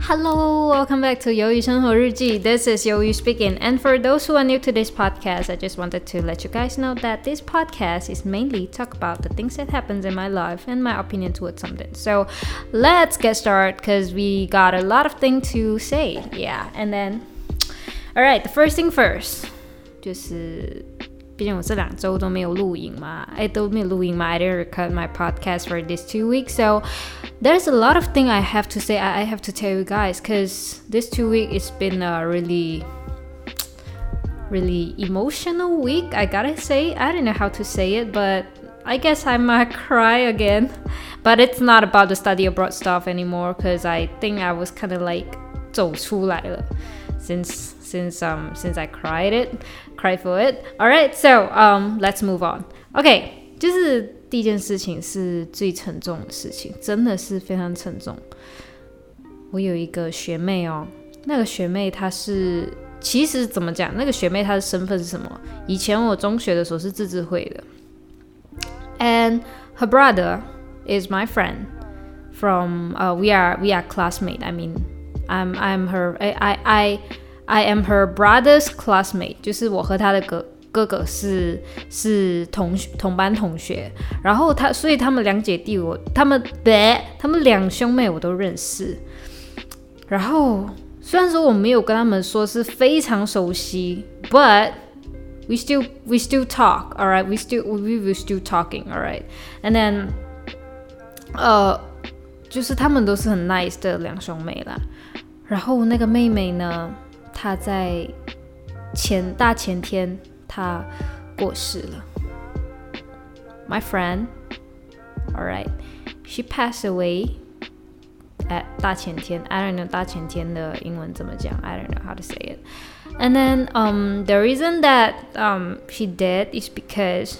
Hello, welcome back to 鱿鱼生活日记. This is 鱿鱼 speaking. And for those who are new to this podcast, I just wanted to let you guys know that this podcast is mainly talk about the things that happens in my life and my opinion towards something. So let's get started because we got a lot of things to say. Yeah, and then, all right, the first thing first, 就是毕竟我这两周都没有录影嘛，哎，都没有录音嘛。I didn't record my podcast for these two weeks, so there's a lot of thing I have to say. I, have to tell you guys because this two week it's been a really, really emotional week. I gotta say, I don't know how to say it, but I guess I might cry again. But it's not about the study abroad stuff anymore because I think I was kind of like 走出来了 since since um since I cried it, cried for it. All right, so um let's move on. Okay，就是。第一件事情是最沉重的事情，真的是非常沉重。我有一个学妹哦，那个学妹她是其实怎么讲？那个学妹她的身份是什么？以前我中学的时候是自治会的，and her brother is my friend from uh we are we are classmate. I mean, I'm I'm her I I I I am her brother's classmate，就是我和他的哥哥哥是是同同班同学，然后他，所以他们两姐弟我，他们对，他们两兄妹我都认识。然后虽然说我没有跟他们说是非常熟悉，but we still we still talk，all right，we still we we still talking，all right and then，呃，就是他们都是很 nice 的两兄妹啦。然后那个妹妹呢？她在前大前天，他过世了。My friend, all right, she passed away at 大前天。I don't know 大前天的英文怎么讲，I don't know how to say it. And then um, the reason that um, she did is because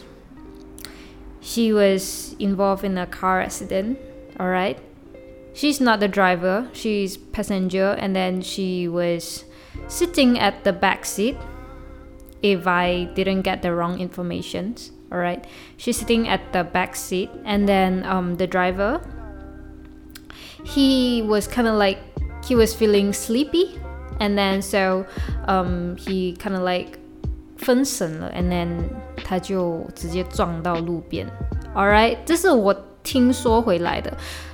she was involved in a car accident. All right, she's not the driver; she's passenger, and then she was sitting at the back seat if I didn't get the wrong information. All right, she's sitting at the back seat, and then um, the driver, he was kind of like he was feeling sleepy, and then so um, he kind of like 分神了，and then 他就直接撞到路边。All right，这是我听说回来的。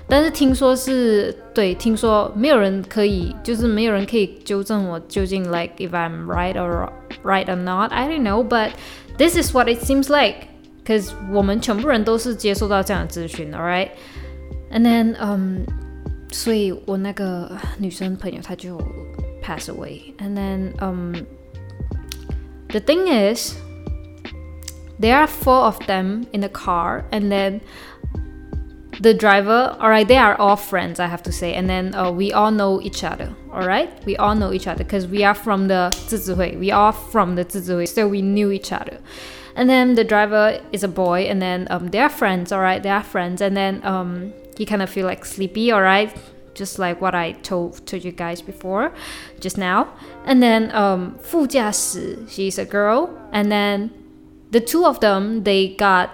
但是听说是对，听说没有人可以，就是没有人可以纠正我究竟 like if I'm right or right or not. I don't know, but this is what it seems like. Cause 我们全部人都是接受到这样的资讯，alright? And then, um, 所以我那个女生朋友她就 pass away. And then, um, the thing is, there are four of them in the car, and then the driver, all right, they are all friends, I have to say, and then uh, we all know each other, all right? We all know each other because we are from the 自治会, we are from the 自治会, so we knew each other. And then the driver is a boy, and then um, they are friends, all right? They are friends, and then um, he kind of feel like sleepy, all right? Just like what I told told you guys before, just now. And then um, 副驾驶, she's a girl, and then the two of them they got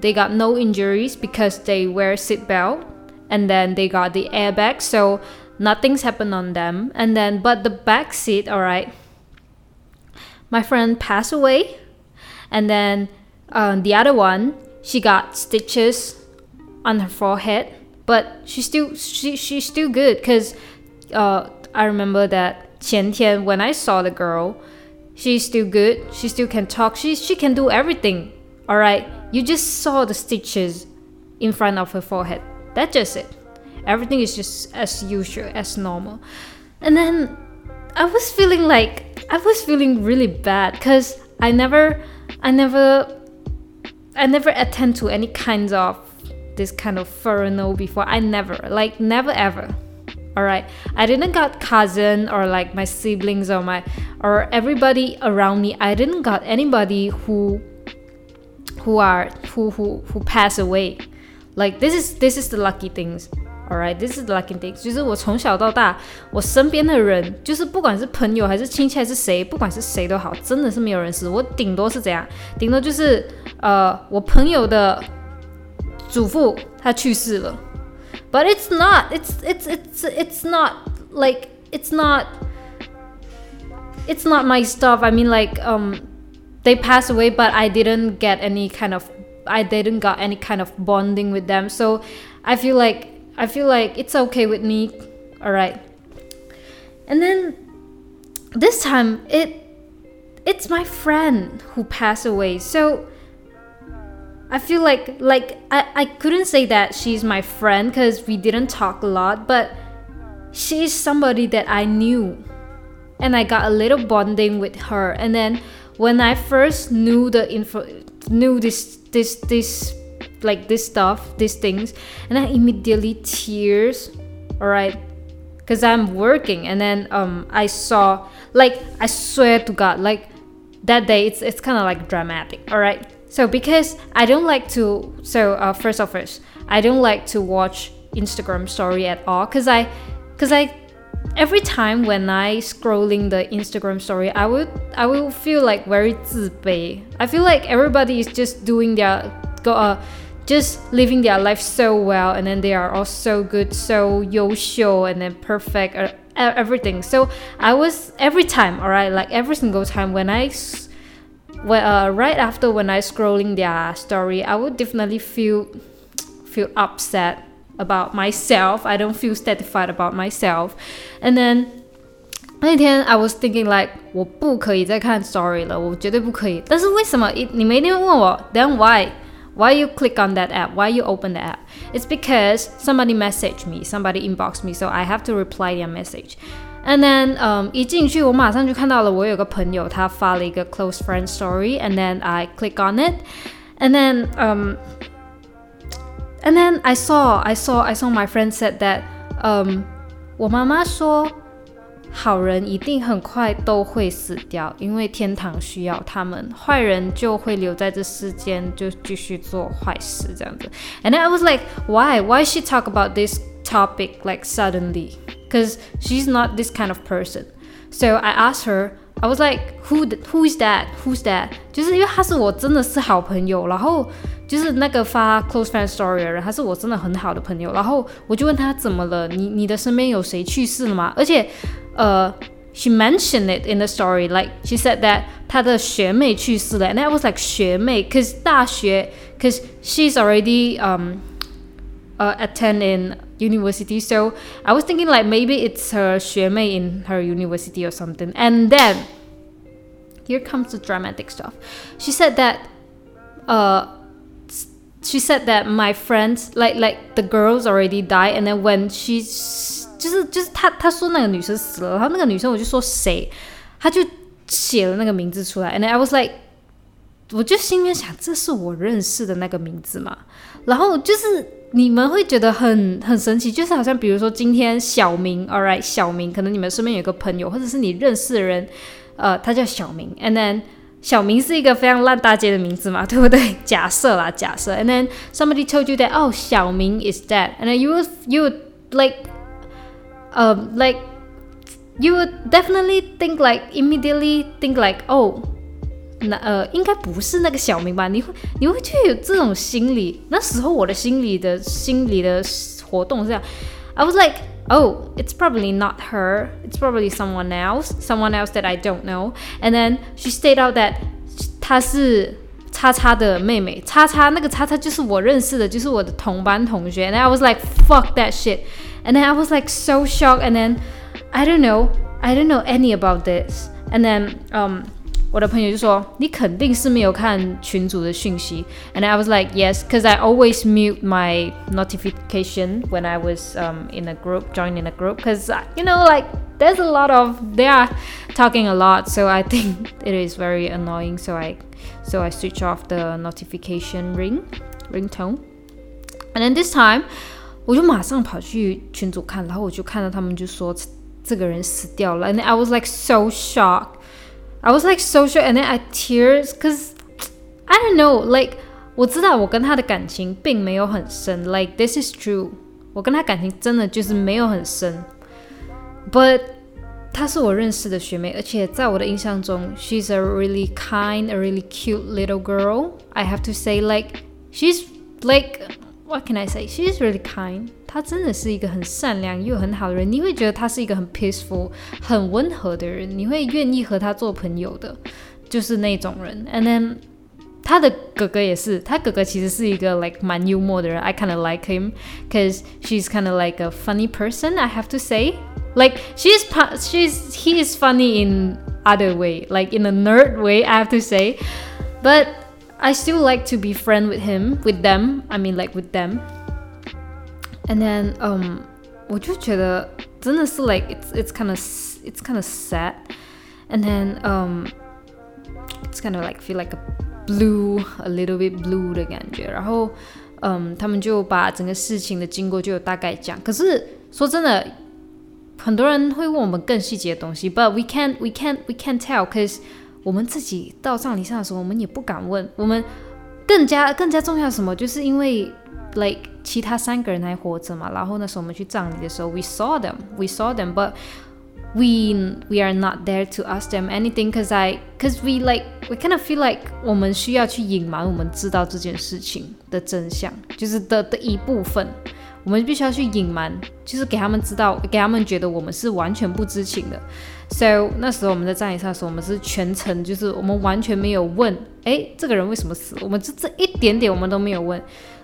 they got no injuries because they wear seatbelt and then they got the airbag so nothing's happened on them. And then but the back seat all right my friend passed away. And then uh, the other one she got stitches on her forehead but she still she, she's still good because uh, i remember that 前天 when i saw the girl she's still good she still can talk she, she can do everything all right you just saw the stitches in front of her forehead. That's just it. Everything is just as usual, as normal. And then I was feeling like I was feeling really bad because I never, I never, I never attend to any kinds of this kind of funeral before. I never, like never ever. All right, I didn't got cousin or like my siblings or my or everybody around me. I didn't got anybody who who are who who who pass away. Like this is this is the lucky things. Alright, this is the lucky things. 就是我从小到大，我身边的人，就是不管是朋友还是亲戚还是谁，不管是谁都好，真的是没有人死。我顶多是怎样？顶多就是呃，我朋友的祖父他去世了。But it's not. It's it's it's it's not like it's not it's not my stuff. I mean like um they passed away but I didn't get any kind of I didn't got any kind of bonding with them. So I feel like I feel like it's okay with me. All right. And then this time it it's my friend who passed away. So I feel like like I, I couldn't say that she's my friend because we didn't talk a lot, but she's somebody that I knew. And I got a little bonding with her. And then when I first knew the info knew this this this like this stuff, these things, and I immediately tears, alright. Cause I'm working and then um I saw like I swear to God, like that day it's it's kinda like dramatic, alright so because I don't like to, so uh, first of first, I don't like to watch Instagram story at all, cause I, cause I, every time when I scrolling the Instagram story, I would I will feel like very 自卑. I feel like everybody is just doing their go uh, just living their life so well, and then they are all so good, so 优秀, and then perfect, uh, everything. So I was every time, alright, like every single time when I well, uh, right after when I scrolling their story, I would definitely feel feel upset about myself. I don't feel satisfied about myself, and then 那天 I was thinking like 我不可以再看 story 了，我绝对不可以。但是为什么？你们一定会问我，Then why? Why you click on that app? Why you open the app? It's because somebody messaged me, somebody inboxed me, so I have to reply their message. And then, um, 一进去，我马上就看到了，我有个朋友他发了一个 close friend story, and then I click on it, and then, um, and then I saw, I saw, I saw my friend said that, um, 我妈妈说，好人一定很快都会死掉，因为天堂需要他们，坏人就会留在这世间，就继续做坏事这样子。And then I was like, why? Why she talk about this topic like suddenly? because she's not this kind of person. So I asked her, I was like, who who is that? Who's that? 就是因为他是我真的是好朋友，然后就是那个发 close friend story 的人，他是我真的很好的朋友，然后我就问他怎么了？你你的身边有谁去世了吗？而且，呃。She mentioned it in the story, like she said that 她的学妹去世了，and I was like 学妹，cause 大学，cause she's already um uh, attend in university. So I was thinking like maybe it's her 学妹 in her university or something. And then here comes the dramatic stuff. She said that uh she said that my friends like like the girls already died and then when she's 就是就是她她说那个女生死了，然后那个女生我就说谁，她就写了那个名字出来，and I was like， 我就心里面想这是我认识的那个名字嘛，然后就是你们会觉得很很神奇，就是好像比如说今天小明，all right，小明，可能你们身边有个朋友，或者是你认识的人，呃，他叫小明，and then 小明是一个非常烂大街的名字嘛，对不对？假设啦，假设，and then somebody told you that oh 小明 is dead，and then you you would like um like you would definitely think like immediately think like oh 那呃，应该不是那个小明吧？你会你会去有这种心理？那时候我的心理的心理的活动是这样，I was like, oh, it's probably not her. It's probably someone else, someone else that I don't know. And then she stated out that 她是叉叉的妹妹，叉叉那个叉叉就是我认识的，就是我的同班同学。And I was like, fuck that shit. And then I was like so shocked. And then I don't know, I don't know any about this. And then um. 我的朋友就说你肯定是没有看群组的讯息，and I was like yes, because I always mute my notification when I was um in a group, joining a group, because you know like there's a lot of they are talking a lot, so I think it is very annoying. So I so I switch off the notification ring ringtone, and then this time 我就马上跑去群组看，然后我就看到他们就说这个人死掉了，and I was like so shocked. I was like so shocked and then I tears cause I don't know like 我知道我跟他的感情并没有很深，like this is true，我跟他感情真的就是没有很深，but 她是我认识的学妹，而且在我的印象中，she's a really kind, a really cute little girl. I have to say, like she's like what can I say? She is really kind. 她真的是一个很善良又很好的人，你会觉得她是一个很 peaceful、很温和的人，你会愿意和她做朋友的，就是那种人。And then 他的哥哥也是，他哥哥其实是一个 like 蛮幽默的人。I kind of like him because she's kind of like a funny person. I have to say, like she's she's he is funny in other way, like in a nerd way. I have to say, but I still like to be friend with him, with them. I mean like with them. And then um，我就觉得真的是 like it's it's kind of it's kind of sad. And then um, it's kind of like feel like a blue a little bit blue 的感觉，然后，嗯，他们就把整个事情的经过就有大概讲。可是说真的，很多人会问我们更细节的东西，but we can't we can't we can't tell，cause 我们自己到葬礼上的时候，我们也不敢问。我们更加更加重要什么，就是因为 like 其他三个人还活着嘛，然后那时候我们去葬礼的时候，we saw them，we saw them，but we we are not there to ask them anything because I，cause we like we kind of feel like 我们需要去隐瞒我们知道这件事情的真相，就是的的一部分，我们必须要去隐瞒，就是给他们知道，给他们觉得我们是完全不知情的。So 那时候我们在葬礼上的时候，我们是全程就是我们完全没有问，哎，这个人为什么死？我们这这一点点我们都没有问，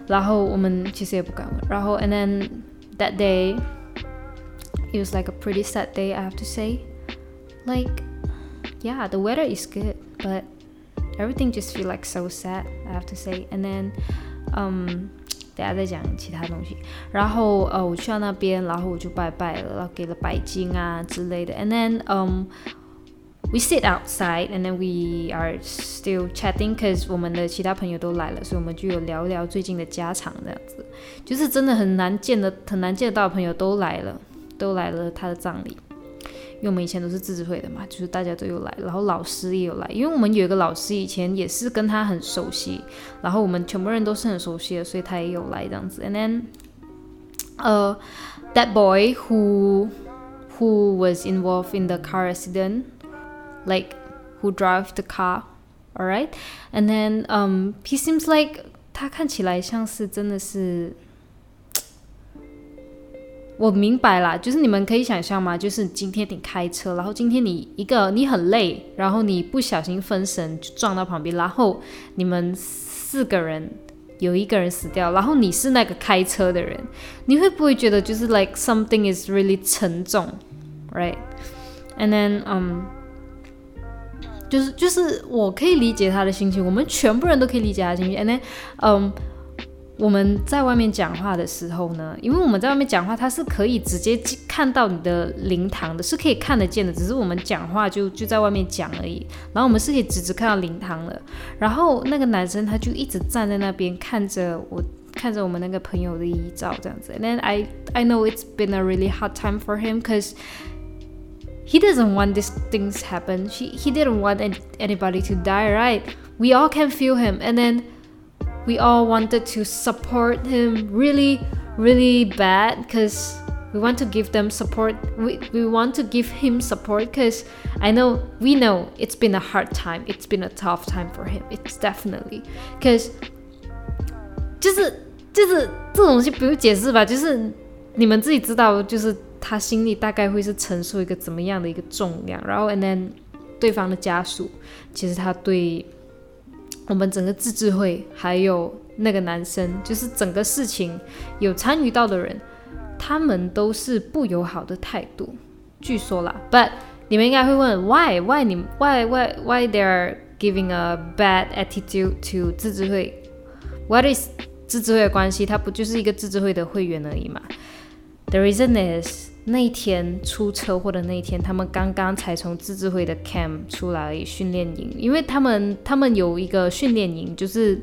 然后我们其实也不敢问，然后 and then that day。it was like a pretty sad day, I have to say. Like, yeah, the weather is good, but everything just feel like so sad, I have to say. And then, um, 等下再讲其他东西。然后呃，我去到那边，然后我就拜拜了，然后给了白金啊之类的。And then um, we sit outside and then we are still chatting because 我们的其他朋友都来了，所以我们就有聊聊最近的家常这样子。就是真的很难见的、很难见得到的朋友都来了。都来了他的葬礼，因为我们以前都是自治会的嘛，就是大家都有来，然后老师也有来，因为我们有一个老师以前也是跟他很熟悉，然后我们全部人都是很熟悉的，所以他也有来这样子。And then, uh, that boy who who was involved in the car accident, like who drove the car, alright? And then, um, he seems like 他看起来像是真的是。 我明白啦，就是你们可以想象吗？就是今天你开车，然后今天你一个你很累，然后你不小心分神就撞到旁边，然后你们四个人有一个人死掉，然后你是那个开车的人，你会不会觉得就是 like something is really 沉重，right？And then，嗯，就是就是我可以理解他的心情，我们全部人都可以理解他的心情，And then，嗯。我们在外面讲话的时候呢，因为我们在外面讲话，它是可以直接看到你的灵堂的，是可以看得见的。只是我们讲话就就在外面讲而已。然后我们是可以直直看到灵堂的。然后那个男生他就一直站在那边看着我，看着我们那个朋友的遗照这样子。And then I I know it's been a really hard time for him because he doesn't want these things happen. He he didn't want anybody to die, right? We all can feel him. And then we all wanted to support him really, really bad because we want to give them support. We, we want to give him support because I know, we know it's been a hard time. It's been a tough time for him. It's definitely because 就是就是这种东西不用解释吧，就是你们自己知道，就是他心里大概会是承受一个怎么样的一个重量，然后 and then 对方的家属，其实他对 我们整个自治会还有那个男生，就是整个事情有参与到的人，他们都是不友好的态度。据说啦，But 你们应该会问，Why Why 你 Why？Why？Why？They're giving a bad attitude to 自治会？What is 自治会的关系？他不就是一个自治会的会员而已嘛？The reason is 那一天出车祸的那一天，他们刚刚才从自治会的 camp 出来训练营，因为他们他们有一个训练营，就是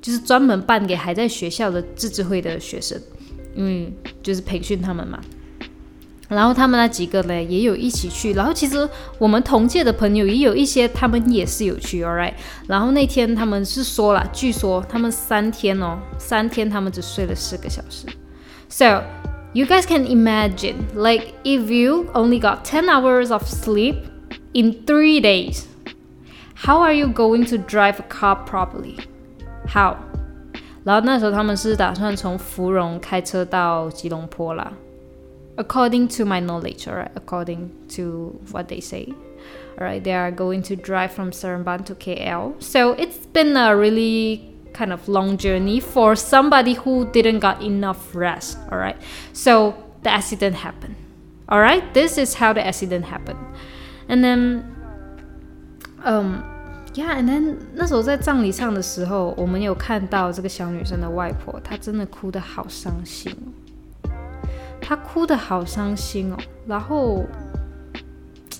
就是专门办给还在学校的自治会的学生，嗯，就是培训他们嘛。然后他们那几个呢也有一起去，然后其实我们同届的朋友也有一些，他们也是有去，all right。然后那天他们是说了，据说他们三天哦，三天他们只睡了四个小时 ，so。You guys can imagine, like, if you only got 10 hours of sleep in three days, how are you going to drive a car properly? How? 然后那时候他们是打算从芙蓉开车到吉隆坡啦。According to my knowledge, alright, according to what they say. Alright, they are going to drive from Seremban to KL. So it's been a really kind of long journey for somebody who didn't got enough rest. Alright, so the accident happened. Alright, this is how the accident happened. And then, um, yeah, and then 那时候在葬礼上的时候，我们有看到这个小女生的外婆，她真的哭得好伤心哦，她哭得好伤心哦，然后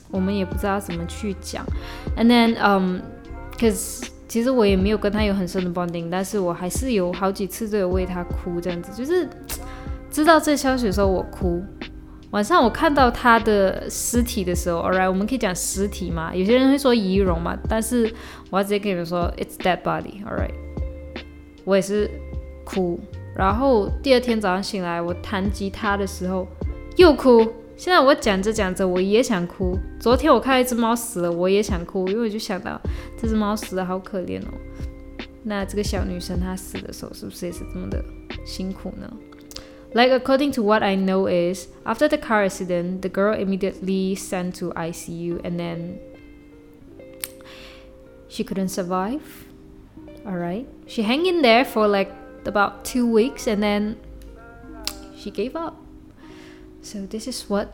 我们也不知道怎么去讲。And then, um, cause 其实我也没有跟他有很深的 bonding，但是我还是有好几次都有为他哭，这样子，就是 知道这消息的时候我哭。晚上我看到他的尸体的时候，alright，我们可以讲尸体嘛？有些人会说遗容嘛，但是我要直接跟你们说，it's dead body，alright。我也是哭，然后第二天早上醒来，我弹吉他的时候又哭。现在我讲着讲着，我也想哭。昨天我看到一只猫死了，我也想哭，因为我就想到这只猫死的好可怜哦。那这个小女生她死的时候，是不是也是这么的辛苦呢？Like according to what I know is after the car accident, the girl immediately sent to ICU and then she couldn't survive. Alright, she hang in there for like about two weeks and then she gave up. So this is what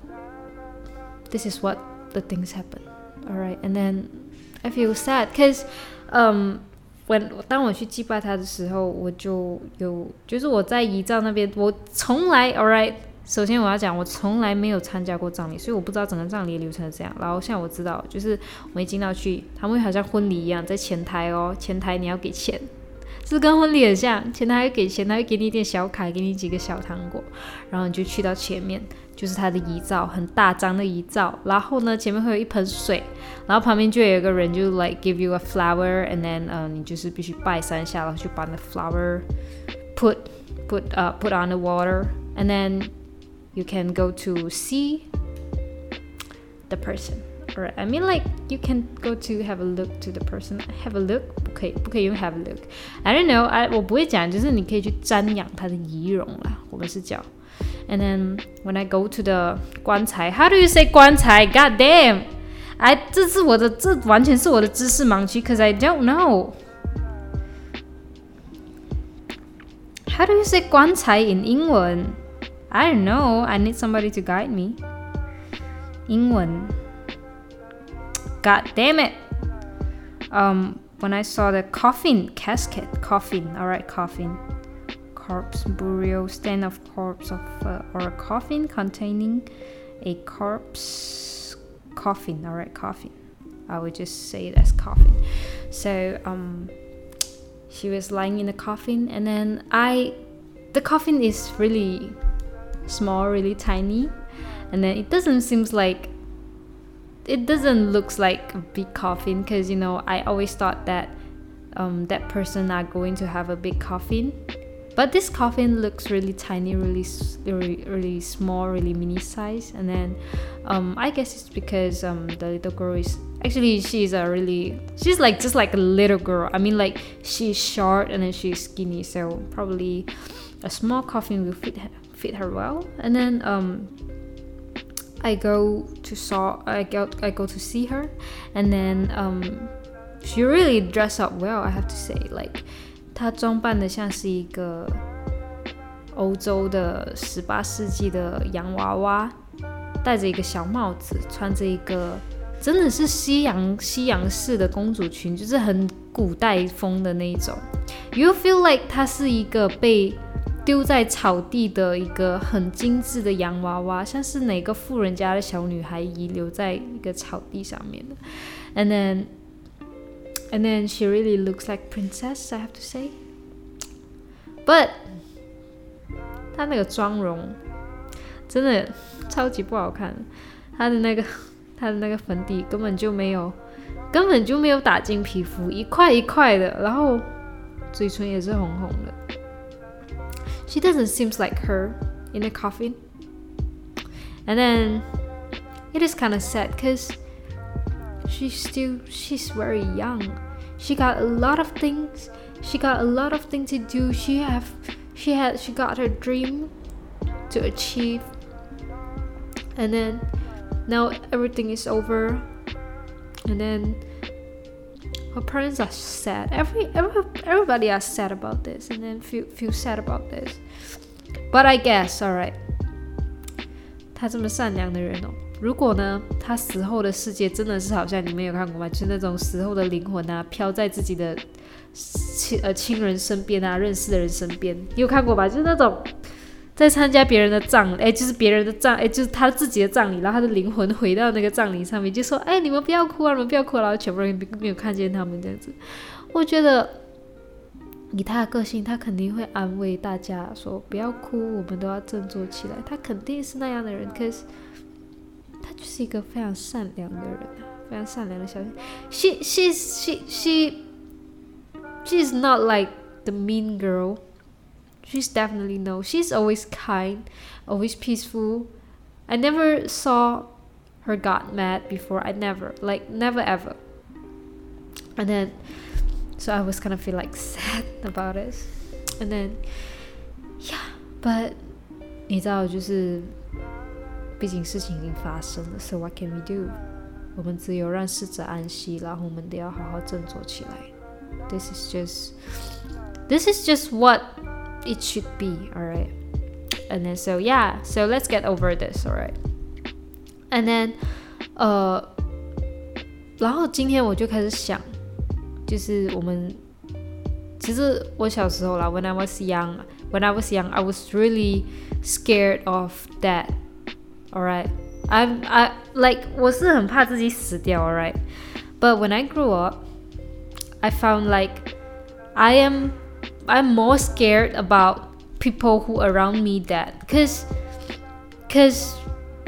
this is what the things happen. Alright, and then I feel sad because um when 当我去祭拜他的时候，我就有就是我在遗照那边，我从来 Alright，首先我要讲，我从来没有参加过葬礼，所以我不知道整个葬礼流程是这样。然后现在我知道，就是我一进到去，他们会好像婚礼一样，在前台哦，前台你要给钱。是跟婚礼很像，前台会给前台会给你一点小卡，给你几个小糖果，然后你就去到前面，就是他的遗照，很大张的遗照。然后呢，前面会有一盆水，然后旁边就有一个人就 like give you a flower，and then 嗯，你就是必须拜三下，然后就把那 flower put put uh put on the water，and then you can go to see the person。Right. I mean, like you can go to have a look to the person. Have a look. 不可以，不可以用 have a look. I don't know. I 我不会讲，就是你可以去瞻仰他的仪容啦。我们是叫。And then when I go to the 棺材，How do you say 棺材？God damn! I 这是我的，这完全是我的知识盲区，cause I don't know. How do you say 棺材 in 英文？I don't know. I need somebody to guide me. 英文。 God damn it. Um, when I saw the coffin casket, coffin, all right, coffin, corpse burial, stand of corpse of uh, or a coffin containing a corpse coffin, all right, coffin. I would just say it as coffin. So um, she was lying in the coffin, and then I, the coffin is really small, really tiny, and then it doesn't seem like it doesn't looks like a big coffin because you know I always thought that um, that person are going to have a big coffin. But this coffin looks really tiny really really, really small really mini size. And then um, I guess it's because um, the little girl is actually she's a really she's like just like a little girl. I mean like she's short and then she's skinny. So probably a small coffin will fit her, fit her well. And then um I go to saw I go I go to see her, and then um, she really dress up well. I have to say, like 她装扮的像是一个欧洲的十八世纪的洋娃娃，戴着一个小帽子，穿着一个真的是西洋西洋式的公主裙，就是很古代风的那一种。You feel like 她是一个被丢在草地的一个很精致的洋娃娃，像是哪个富人家的小女孩遗留在一个草地上面的。And then, and then she really looks like princess, I have to say. But 她那个妆容真的超级不好看，她的那个 她的那个粉底根本就没有，根本就没有打进皮肤，一块一块的，然后嘴唇也是红红的。She doesn't seem like her in a coffin. And then it is kind of sad because she's still she's very young. She got a lot of things she got a lot of things to do. She have she had she got her dream to achieve. And then now everything is over. And then her parents are sad. Every, every everybody are sad about this and then feel feel sad about this. But I guess alright. 他这么善良的人哦，如果呢，他死后的世界真的是好像你们有看过吗？就是那种死后的灵魂啊，飘在自己的亲呃亲人身边啊，认识的人身边，你有看过吧？就是那种在参加别人的葬，哎，就是别人的葬，哎，就是他自己的葬礼，然后他的灵魂回到那个葬礼上面，就说，哎，你们不要哭啊，你们不要哭，然后全部人没有看见他们这样子。我觉得以他的个性，他肯定会安慰大家说，不要哭，我们都要振作起来。他肯定是那样的人，可是。他就是一个非常善良的人，非常善良的小。She she she she she is not like the mean girl. She's definitely no. She's always kind, always peaceful. I never saw her got mad before. I never like never ever. And then so I was kind of feel like sad about it. And then yeah, but 你知道就是。毕竟事情已经发生了，So what can we do？我们只有让逝者安息，然后我们得要好好振作起来。This is just, this is just what it should be, alright? And then so yeah, so let's get over this, alright? And then，呃，然后今天我就开始想，就是我们其实我小时候啦，When I was young, when I was young, I was really scared of that. alright I'm I like 我是很怕自己死掉 alright but when I grew up I found like I am I'm more scared about people who around me that cause cause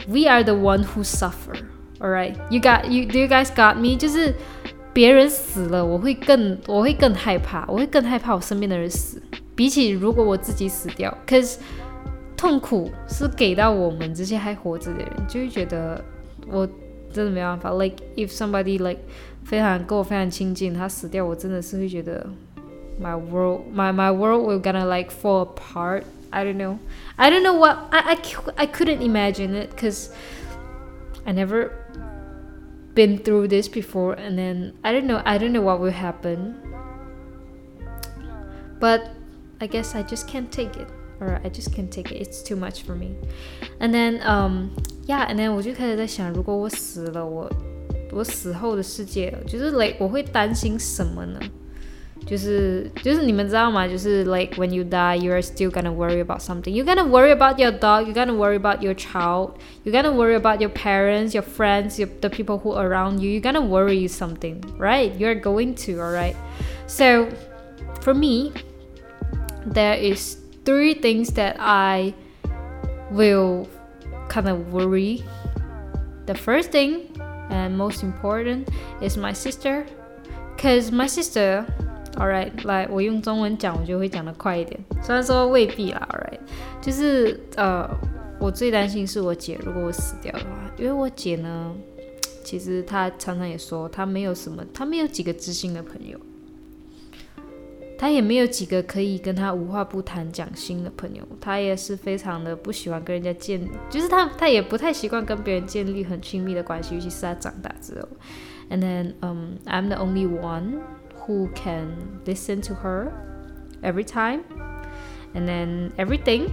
we are the one who suffer alright you got you do you guys got me 就是别人死了，我会更我会更害怕，我会更害怕我身边的人死，比起如果我自己死掉。Cause 痛苦是给到我们这些还活着的人，就会觉得我真的没办法。Like if somebody like 非常跟我非常亲近，他死掉，我真的是会觉得 my world my my world will gonna like fall apart. I don't know. I don't know what i i, I couldn't imagine it because i never been through this before and then i don't know i don't know what will happen. But i guess i just can't take it or i just can't take it. It's too much for me. And then um yeah and then 我就开始在想如果我死了我我死后的世界就是 like 我会担心什么呢？就是就是你们知道吗？就是 like when you die, you are still gonna worry about something. You're gonna worry about your dog. You're gonna worry about your child. You're gonna worry about your parents, your friends, your, the people who are around you. You're gonna worry something, right? You're going to, alright. So for me, there is three things that I will kind of worry. The first thing and most important is my sister, cause my sister. All right，来，我用中文讲，我就会讲得快一点。虽然说未必啦，All right，就是呃，我最担心是我姐，如果我死掉的话，因为我姐呢，其实她常常也说，她没有什么，她没有几个知心的朋友。她也没有几个可以跟她无话不谈讲心的朋友，她也是非常的不喜欢跟人家建，就是她，她也不太习惯跟别人建立很亲密的关系，尤其是她长大之后。And then um I'm the only one who can listen to her every time and then everything.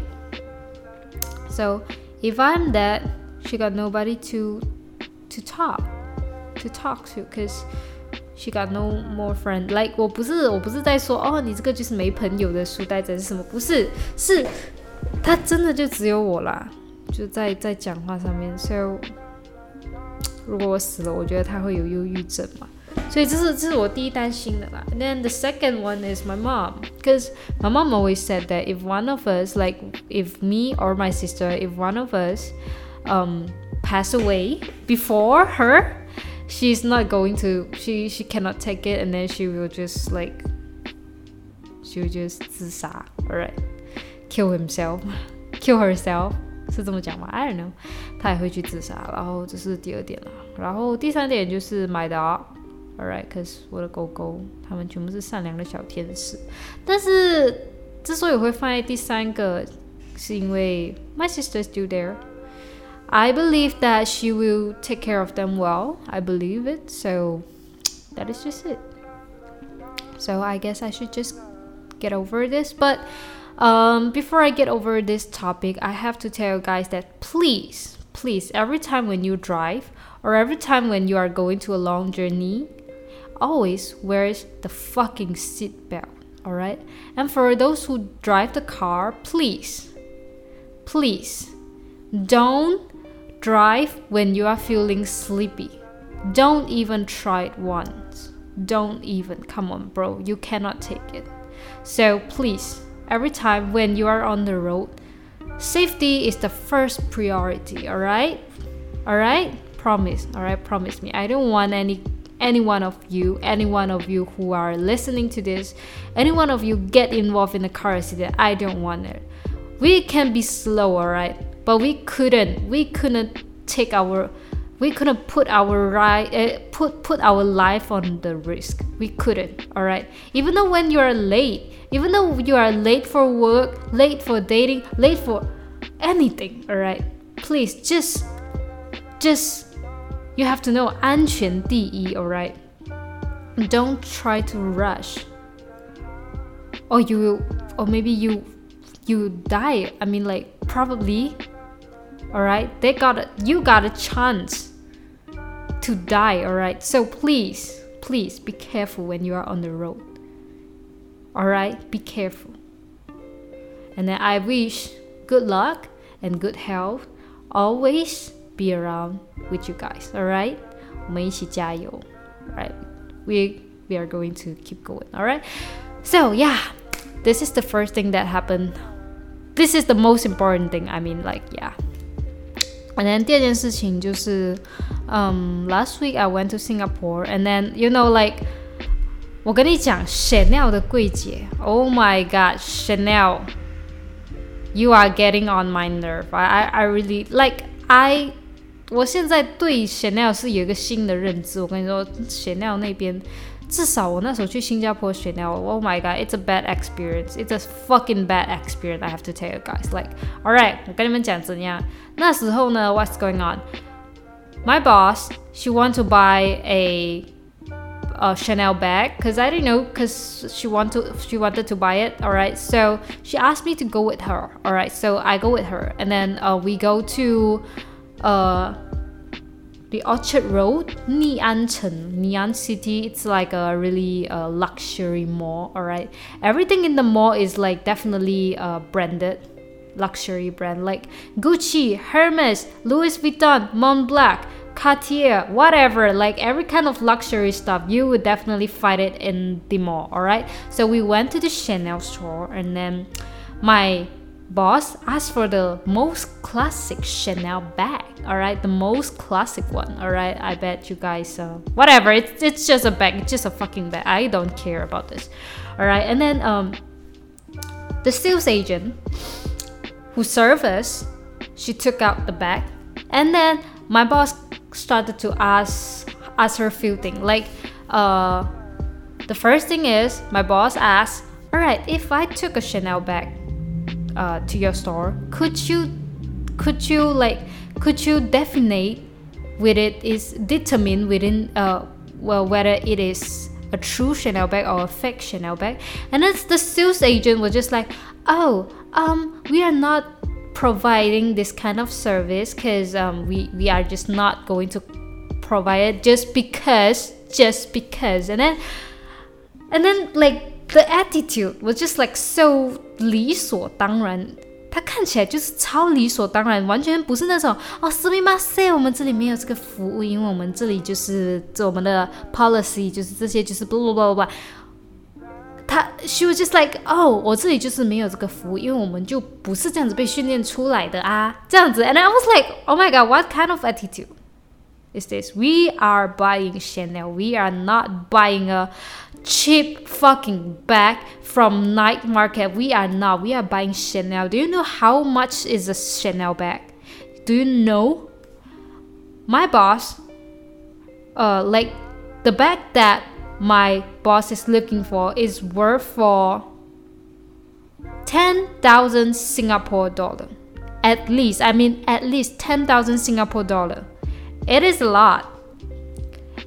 So if I'm dead, she got nobody to to talk to talk to because She got no more friend. Like 我不是我不是在说哦，你这个就是没朋友的书呆子是什么？不是，是他真的就只有我啦，就在在讲话上面。So 如果我死了，我觉得他会有忧郁症嘛。 所以这是这是我第一担心的啦。And then the second one is my mom, because my mom always said that if one of us, like if me or my sister, if one of us, um, pass away before her she's not going to she she cannot take it and then she will just like she will just 自杀 alright kill himself kill herself 是这么讲吗？I don't know，他也会去自杀。然后这是第二点了。然后第三点就是 my dog Alright，cause 我的狗狗它们全部是善良的小天使。但是之所以会放在第三个，是因为 my sister is still there. I believe that she will take care of them well. I believe it. So that is just it. So I guess I should just get over this. But um, before I get over this topic, I have to tell you guys that please, please, every time when you drive or every time when you are going to a long journey, always wears the fucking seatbelt. Alright? And for those who drive the car, please, please don't drive when you are feeling sleepy. Don't even try it once. Don't even. Come on, bro. You cannot take it. So please, every time when you are on the road, safety is the first priority, alright? Alright? Promise, alright? Promise me. I don't want any any one of you, any one of you who are listening to this, any one of you get involved in a car accident. I don't want it. We can be slow, alright? But we couldn't. We couldn't take our we couldn't put our right uh, put put our life on the risk we couldn't all right even though when you are late even though you are late for work late for dating late for anything all right please just just you have to know 安全第一 all right don't try to rush or you or maybe you you die i mean like probably all right they got a, you got a chance to die all right so please please be careful when you are on the road all right be careful and then i wish good luck and good health always be around with you guys all right 我们一起加油 all right we we are going to keep going all right so yeah this is the first thing that happened this is the most important thing i mean like yeah and then 第二件事情就是 um last week I went to Singapore and then you know like 我跟你讲 Chanel 的柜姐 Oh my god Chanel You are getting on my nerve I I really like I 我现在对 Chanel 是有一个新的认知我跟你说 Chanel 那边至少我那时候去新加坡学那，Oh my god, it's a bad experience. It's a fucking bad experience. I have to tell you guys. Like, alright，我跟你们讲怎样。那时候呢，What's going on? My boss, she want to buy a a Chanel bag because I didn't know because she want to she wanted to buy it. All right, so she asked me to go with her. All right, so I go with her, and then uh, we go to uh the Orchard Road, Niancheng, Ngee Ann City. It's like a really uh, luxury mall. All right, everything in the mall is like definitely uh, branded, luxury brand like Gucci, Hermes, Louis Vuitton, Montblanc. Cartier, whatever, like every kind of luxury stuff, you would definitely find it in the mall, alright? So we went to the Chanel store and then my boss asked for the most classic Chanel bag. All right, the most classic one. All right, I bet you guys. Uh, whatever. It's it's just a bag. It's just a fucking bag. I don't care about this. All right, and then um, the sales agent who served us, she took out the bag, and then my boss started to ask ask her a few things. Like, uh, the first thing is my boss asked, "All right, if I took a Chanel bag." Uh, to your store could you could you like could you definite with it is determine within uh well whether it is a true Chanel bag or a fake Chanel bag? And then the sales agent was just like oh um we are not providing this kind of service because um, we we are just not going to provide it just because just because. And then and then like the attitude was just like so 理所当然，他看起来就是超理所当然，完全不是那种哦，すみません，我们这里没有这个服务，因为我们这里就是我们的 policy 就是这些就是 blah blah blah blah。他 she was just like 哦，我这里就是没有这个服务，因为我们就不是这样子被训练出来的啊，这样子。And I was like, oh my god, what kind of attitude Is this? We are buying Chanel. We are not buying a cheap fucking bag from night market. We are not. We are buying Chanel. Do you know how much is a Chanel bag? Do you know? My boss, uh, like the bag that my boss is looking for is worth for 10,000 Singapore dollar. At least, I mean, at least 10,000 Singapore dollar. It is a lot.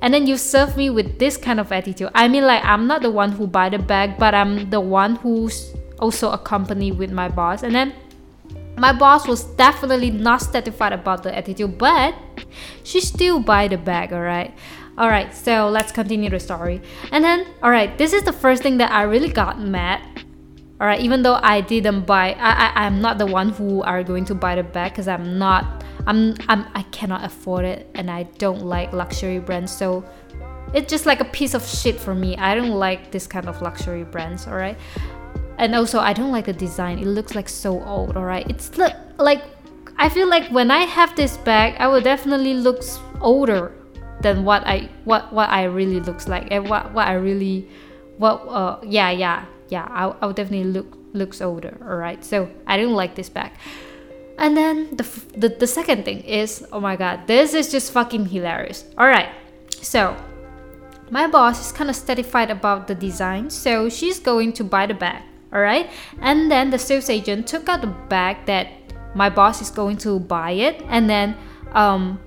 And then you serve me with this kind of attitude. I mean, like, I'm not the one who buy the bag, but I'm the one who's also accompanied with my boss. And then my boss was definitely not satisfied about the attitude, but she still buy the bag, alright? Alright, so let's continue the story. And then, alright, this is the first thing that I really got mad all right even though i didn't buy i, I i'm not the one who are going to buy the bag because i'm not I'm, I'm i cannot afford it and i don't like luxury brands so it's just like a piece of shit for me i don't like this kind of luxury brands all right and also i don't like the design it looks like so old all right it's look like i feel like when i have this bag i will definitely look older than what i what what i really looks like and what what i really what uh yeah yeah yeah, I, I would definitely look looks older. All right, so I don't like this bag. And then the, the the second thing is, oh my god, this is just fucking hilarious. All right, so my boss is kind of satisfied about the design, so she's going to buy the bag. All right, and then the sales agent took out the bag that my boss is going to buy it, and then um,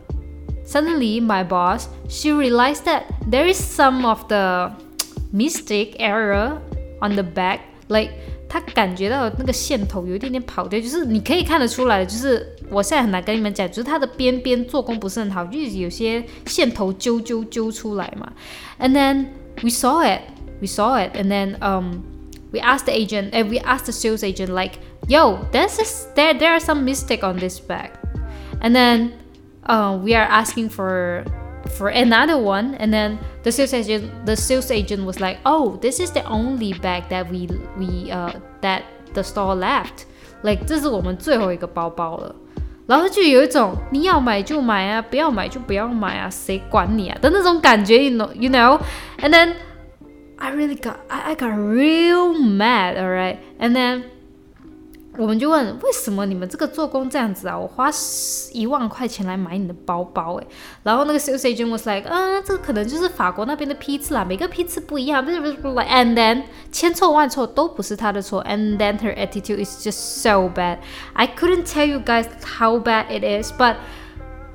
suddenly my boss she realized that there is some of the mistake error on the bag, like 他感觉到那个线头有一点点跑掉，就是你可以看得出来的，就是我现在很难跟你们讲，就是它的边边做工不是很好，就是有些线头揪揪揪出来嘛。And then we saw it, we saw it, and then um we asked the agent and we asked the sales agent like, yo, this is there there are some mistake on this bag, and then uh, we are asking for for another one and then the sales agent the sales agent was like oh this is the only bag that we we uh that the store left like 这是我们最后一个包包了然后就有一种你要买就买啊不要买就不要买啊谁管你啊的那种感觉 you know you know and then I really got I, I got real mad alright and then 我们就问为什么你们这个做工这样子啊？我花一万块钱来买你的包包，诶，然后那个 sales agent was like，嗯，这个可能就是法国那边的批次啦，每个批次不一样，不是不是不是，and then 千错万错都不是他的错，and then her attitude is just so bad. I couldn't tell you guys how bad it is, but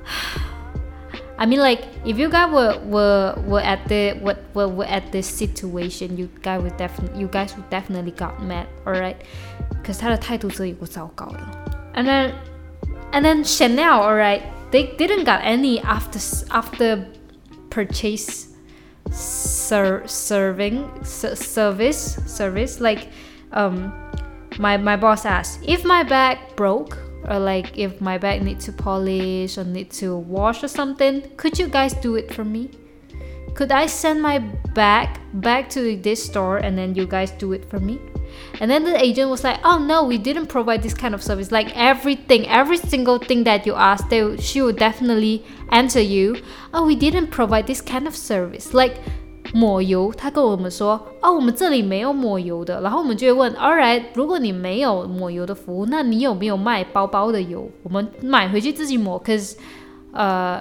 I mean, like if you guys were were were at the what were, were at this situation, you guys would definitely you guys would definitely got mad, alright? 可是他的态度真有够糟糕的。And then and then Chanel, alright, they didn't got any after after purchase ser serving service service like um my my boss asked if my bag broke or like if my bag need to polish or need to wash or something could you guys do it for me could i send my bag back to this store and then you guys do it for me and then the agent was like oh no we didn't provide this kind of service like everything every single thing that you asked they she would definitely answer you oh we didn't provide this kind of service like 抹油，他跟我们说，哦，我们这里没有抹油的。然后我们就会问，All right，如果你没有抹油的服务，那你有没有卖包包的油？我们买回去自己抹。Cause，呃，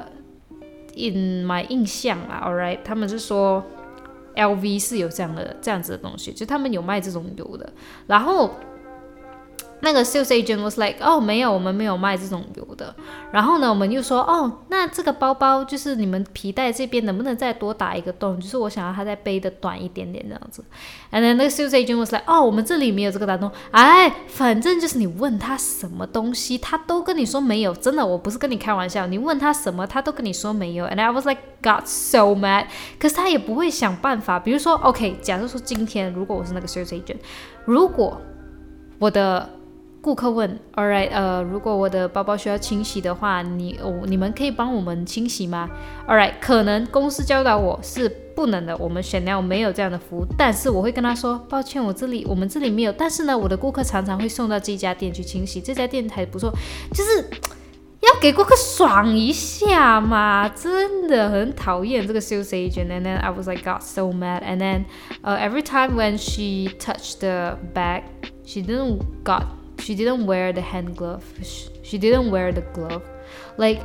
in my 印象啊，All right，他们是说 ，LV 是有这样的这样子的东西，就他们有卖这种油的。然后。那个 sales agent was like，哦，没有，我们没有卖这种油的。然后呢，我们又说，哦，那这个包包就是你们皮带这边能不能再多打一个洞？就是我想要它再背的短一点点这样子。And then 那个 sales agent was like，哦，我们这里没有这个打洞。哎，反正就是你问他什么东西，他都跟你说没有。真的，我不是跟你开玩笑。你问他什么，他都跟你说没有。And I was like got so mad，可是他也不会想办法。比如说，OK，假设说今天如果我是那个 sales agent，如果我的顾客问：“All right，呃，如果我的包包需要清洗的话，你哦，你们可以帮我们清洗吗？”All right，可能公司教导我是不能的，我们 Chanel 没有这样的服务。但是我会跟他说：“抱歉，我这里我们这里没有。”但是呢，我的顾客常常会送到这家店去清洗，这家店还不错，就是 要给顾客爽一下嘛，真的很讨厌这个 sales agent。And then I was like got so mad. And then, uh, every time when she touched the bag, she didn't got She didn't wear the hand glove. She didn't wear the glove. Like，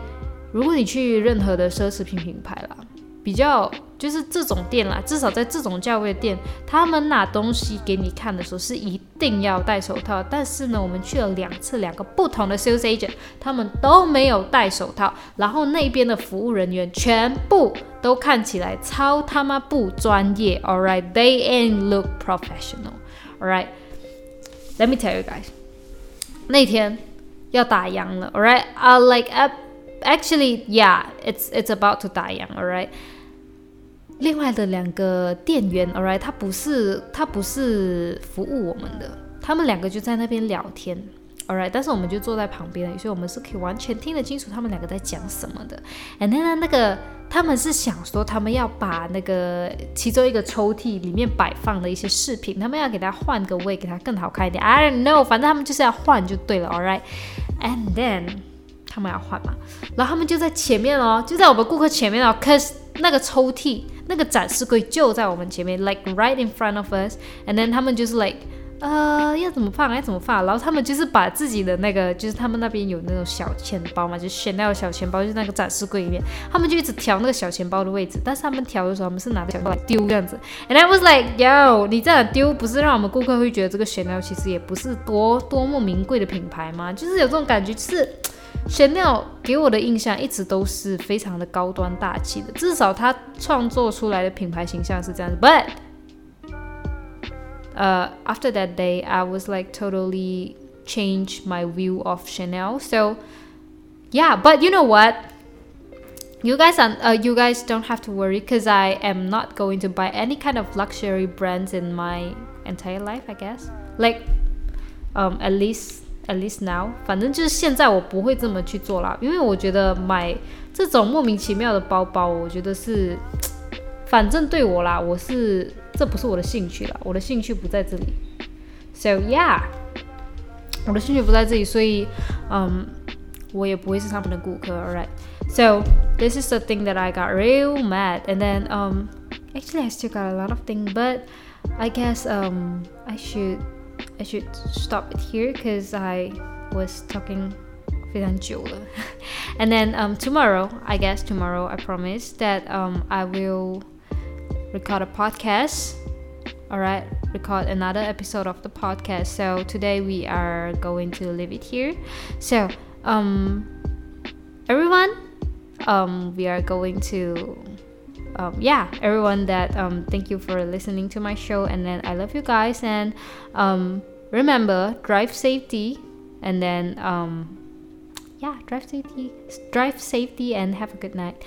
如果你去任何的奢侈品品牌啦，比较就是这种店啦，至少在这种价位的店，他们拿东西给你看的时候是一定要戴手套。但是呢，我们去了两次，两个不同的 sales agent，他们都没有戴手套，然后那边的服务人员全部都看起来超他妈不专业。All right, they ain't look professional. All right, let me tell you guys，那天要打烊了。All right, I like actually yeah, it's it's about to 打烊。All right. 另外的两个店员，alright，他不是他不是服务我们的，他们两个就在那边聊天，alright，但是我们就坐在旁边，所以我们是可以完全听得清楚他们两个在讲什么的。And then，那个他们是想说，他们要把那个其中一个抽屉里面摆放的一些饰品，他们要给它换个位，给它更好看一点。I don't know，反正他们就是要换就对了，alright，and then 他们要换嘛，然后他们就在前面哦，就在我们顾客前面哦，cause 那个抽屉。那个展示柜就在我们前面，like right in front of us，and then 他们就是 like，呃，要怎么放，要怎么放，然后他们就是把自己的那个，就是他们那边有那种小钱包嘛，就选那个小钱包，就是那个展示柜里面，他们就一直调那个小钱包的位置，但是他们调的时候，他们是拿着小包来丢这样子，and I was like，yo，你这样丢不是让我们顾客会觉得这个 Chanel 其实也不是多多么名贵的品牌吗？就是有这种感觉，就是。Chanel 给我的印象一直都是非常的高端大气的，至少他创作出来的品牌形象是这样子。But 呃、uh,，after that day, I was like totally changed my view of Chanel. So yeah, but you know what? You guys are, uh, you guys don't have to worry because I am not going to buy any kind of luxury brands in my entire life. I guess like um at least At least now，反正就是现在我不会这么去做啦，因为我觉得买这种莫名其妙的包包，我觉得是， 反正对我啦，我是这不是我的兴趣啦，我的兴趣不在这里。So yeah，我的兴趣不在这里，所以嗯，我也不会是他们的顾客。Alright，so this is the thing that I got real mad, and then um, actually I still got a lot of things, but I guess um I should. I should stop it here because I was talking and then um, tomorrow, I guess tomorrow, I promise that um, I will record a podcast. All right, record another episode of the podcast. So today we are going to leave it here. So um, everyone, um, we are going to um, yeah, everyone that um, thank you for listening to my show, and then I love you guys, and um, remember drive safety, and then um, yeah, drive safety, drive safety, and have a good night.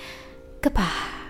Goodbye.